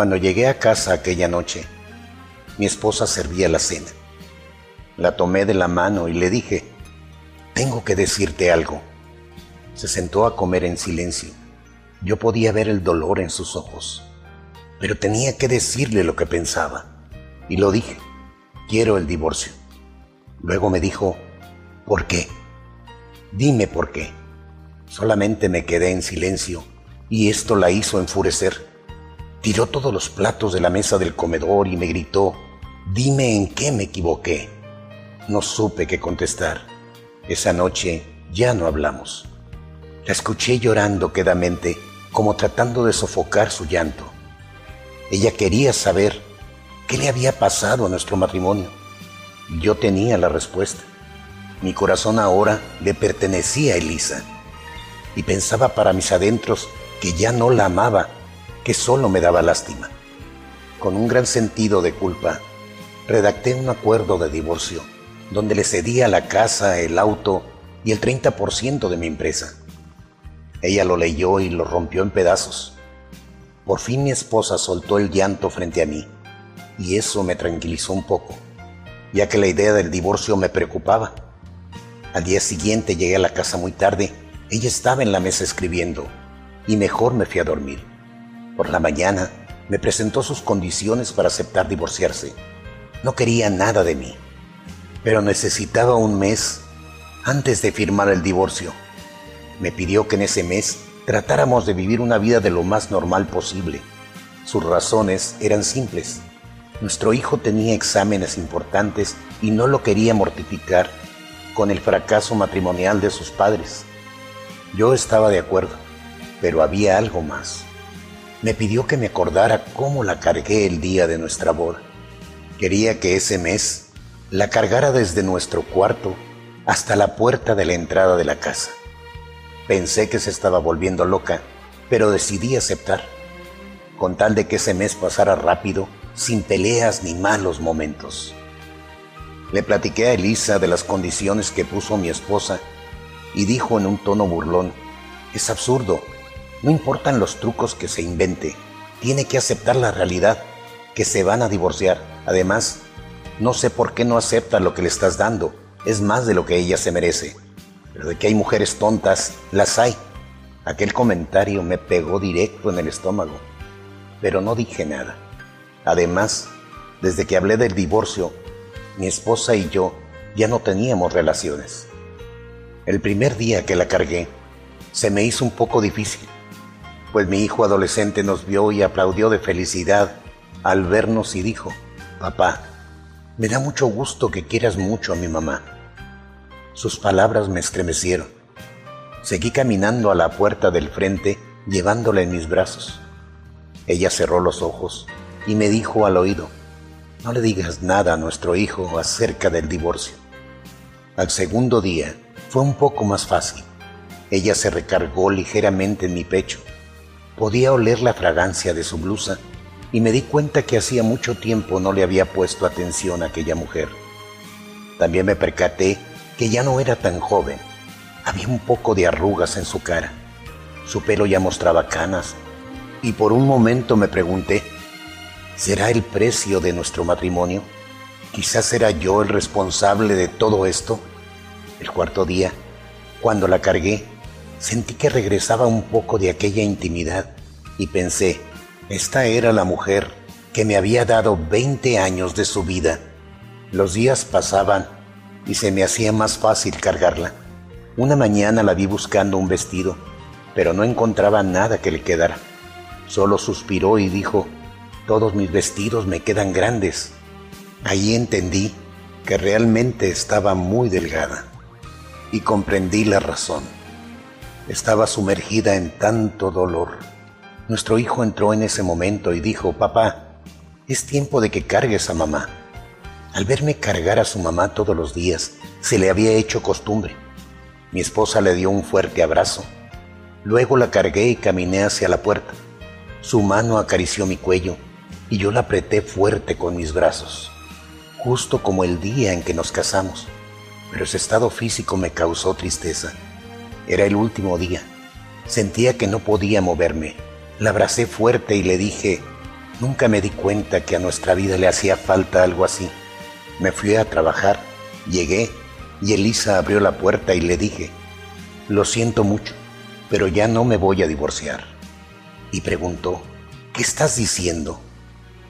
Cuando llegué a casa aquella noche, mi esposa servía la cena. La tomé de la mano y le dije, tengo que decirte algo. Se sentó a comer en silencio. Yo podía ver el dolor en sus ojos, pero tenía que decirle lo que pensaba. Y lo dije, quiero el divorcio. Luego me dijo, ¿por qué? Dime por qué. Solamente me quedé en silencio y esto la hizo enfurecer. Tiró todos los platos de la mesa del comedor y me gritó, dime en qué me equivoqué. No supe qué contestar. Esa noche ya no hablamos. La escuché llorando quedamente, como tratando de sofocar su llanto. Ella quería saber qué le había pasado a nuestro matrimonio. Yo tenía la respuesta. Mi corazón ahora le pertenecía a Elisa. Y pensaba para mis adentros que ya no la amaba que solo me daba lástima. Con un gran sentido de culpa, redacté un acuerdo de divorcio donde le cedía la casa, el auto y el 30% de mi empresa. Ella lo leyó y lo rompió en pedazos. Por fin mi esposa soltó el llanto frente a mí y eso me tranquilizó un poco, ya que la idea del divorcio me preocupaba. Al día siguiente llegué a la casa muy tarde, ella estaba en la mesa escribiendo y mejor me fui a dormir. Por la mañana me presentó sus condiciones para aceptar divorciarse. No quería nada de mí, pero necesitaba un mes antes de firmar el divorcio. Me pidió que en ese mes tratáramos de vivir una vida de lo más normal posible. Sus razones eran simples. Nuestro hijo tenía exámenes importantes y no lo quería mortificar con el fracaso matrimonial de sus padres. Yo estaba de acuerdo, pero había algo más me pidió que me acordara cómo la cargué el día de nuestra boda. Quería que ese mes la cargara desde nuestro cuarto hasta la puerta de la entrada de la casa. Pensé que se estaba volviendo loca, pero decidí aceptar, con tal de que ese mes pasara rápido, sin peleas ni malos momentos. Le platiqué a Elisa de las condiciones que puso mi esposa y dijo en un tono burlón, es absurdo, no importan los trucos que se invente, tiene que aceptar la realidad, que se van a divorciar. Además, no sé por qué no acepta lo que le estás dando, es más de lo que ella se merece. Pero de que hay mujeres tontas, las hay. Aquel comentario me pegó directo en el estómago, pero no dije nada. Además, desde que hablé del divorcio, mi esposa y yo ya no teníamos relaciones. El primer día que la cargué, se me hizo un poco difícil pues mi hijo adolescente nos vio y aplaudió de felicidad al vernos y dijo, papá, me da mucho gusto que quieras mucho a mi mamá. Sus palabras me estremecieron. Seguí caminando a la puerta del frente llevándola en mis brazos. Ella cerró los ojos y me dijo al oído, no le digas nada a nuestro hijo acerca del divorcio. Al segundo día fue un poco más fácil. Ella se recargó ligeramente en mi pecho Podía oler la fragancia de su blusa y me di cuenta que hacía mucho tiempo no le había puesto atención a aquella mujer. También me percaté que ya no era tan joven. Había un poco de arrugas en su cara. Su pelo ya mostraba canas y por un momento me pregunté, ¿será el precio de nuestro matrimonio? Quizás era yo el responsable de todo esto. El cuarto día, cuando la cargué, Sentí que regresaba un poco de aquella intimidad y pensé, esta era la mujer que me había dado 20 años de su vida. Los días pasaban y se me hacía más fácil cargarla. Una mañana la vi buscando un vestido, pero no encontraba nada que le quedara. Solo suspiró y dijo, todos mis vestidos me quedan grandes. Ahí entendí que realmente estaba muy delgada y comprendí la razón. Estaba sumergida en tanto dolor. Nuestro hijo entró en ese momento y dijo, papá, es tiempo de que cargues a mamá. Al verme cargar a su mamá todos los días, se le había hecho costumbre. Mi esposa le dio un fuerte abrazo. Luego la cargué y caminé hacia la puerta. Su mano acarició mi cuello y yo la apreté fuerte con mis brazos, justo como el día en que nos casamos. Pero ese estado físico me causó tristeza. Era el último día. Sentía que no podía moverme. La abracé fuerte y le dije, Nunca me di cuenta que a nuestra vida le hacía falta algo así. Me fui a trabajar, llegué y Elisa abrió la puerta y le dije, lo siento mucho, pero ya no me voy a divorciar. Y preguntó, ¿qué estás diciendo?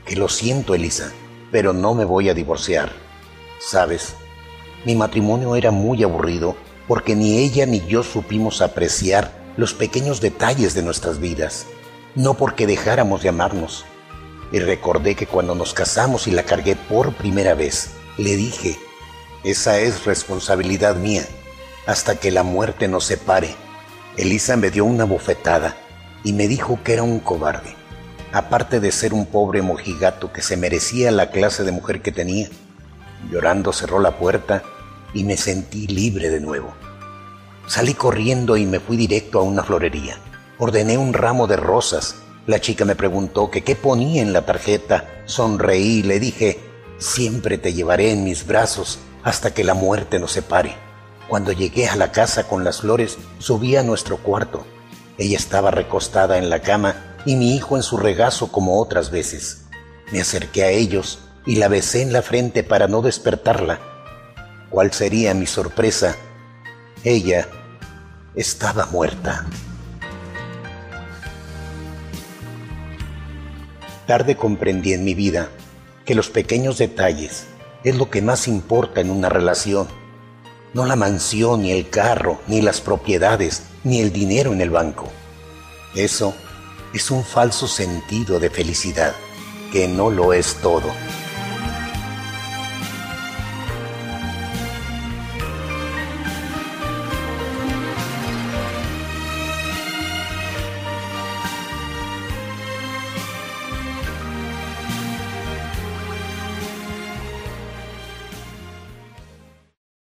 Que lo siento, Elisa, pero no me voy a divorciar. Sabes, mi matrimonio era muy aburrido porque ni ella ni yo supimos apreciar los pequeños detalles de nuestras vidas, no porque dejáramos de amarnos. Y recordé que cuando nos casamos y la cargué por primera vez, le dije, esa es responsabilidad mía, hasta que la muerte nos separe. Elisa me dio una bofetada y me dijo que era un cobarde, aparte de ser un pobre mojigato que se merecía la clase de mujer que tenía. Llorando cerró la puerta y me sentí libre de nuevo. Salí corriendo y me fui directo a una florería. Ordené un ramo de rosas. La chica me preguntó que qué ponía en la tarjeta. Sonreí y le dije, siempre te llevaré en mis brazos hasta que la muerte nos separe. Cuando llegué a la casa con las flores, subí a nuestro cuarto. Ella estaba recostada en la cama y mi hijo en su regazo como otras veces. Me acerqué a ellos y la besé en la frente para no despertarla. ¿Cuál sería mi sorpresa? Ella estaba muerta. Tarde comprendí en mi vida que los pequeños detalles es lo que más importa en una relación. No la mansión, ni el carro, ni las propiedades, ni el dinero en el banco. Eso es un falso sentido de felicidad que no lo es todo.